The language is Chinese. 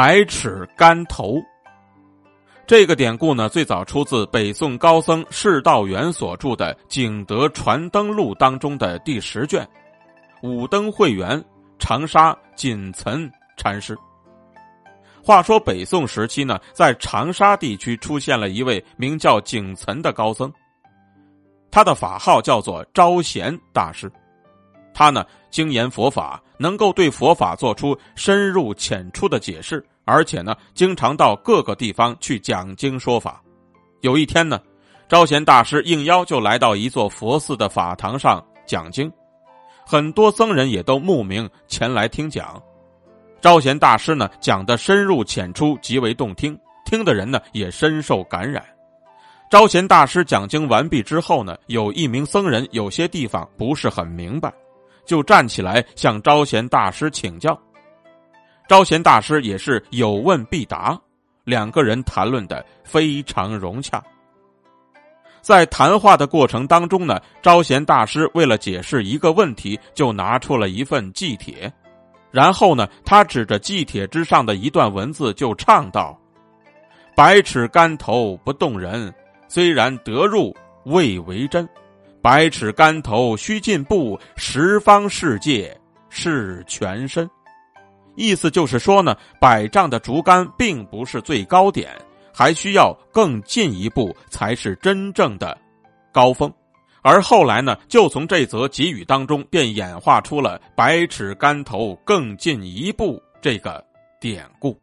百尺竿头。这个典故呢，最早出自北宋高僧释道元所著的《景德传灯录》当中的第十卷，五灯会元长沙锦岑禅师。话说北宋时期呢，在长沙地区出现了一位名叫景岑的高僧，他的法号叫做招贤大师。他呢精研佛法，能够对佛法做出深入浅出的解释。而且呢，经常到各个地方去讲经说法。有一天呢，招贤大师应邀就来到一座佛寺的法堂上讲经，很多僧人也都慕名前来听讲。招贤大师呢讲的深入浅出，极为动听，听的人呢也深受感染。招贤大师讲经完毕之后呢，有一名僧人有些地方不是很明白，就站起来向招贤大师请教。招贤大师也是有问必答，两个人谈论的非常融洽。在谈话的过程当中呢，招贤大师为了解释一个问题，就拿出了一份祭帖，然后呢，他指着祭帖之上的一段文字就唱道：“百尺竿头不动人，虽然得入未为真。百尺竿头须进步，十方世界是全身。”意思就是说呢，百丈的竹竿并不是最高点，还需要更进一步才是真正的高峰。而后来呢，就从这则给语当中便演化出了“百尺竿头更进一步”这个典故。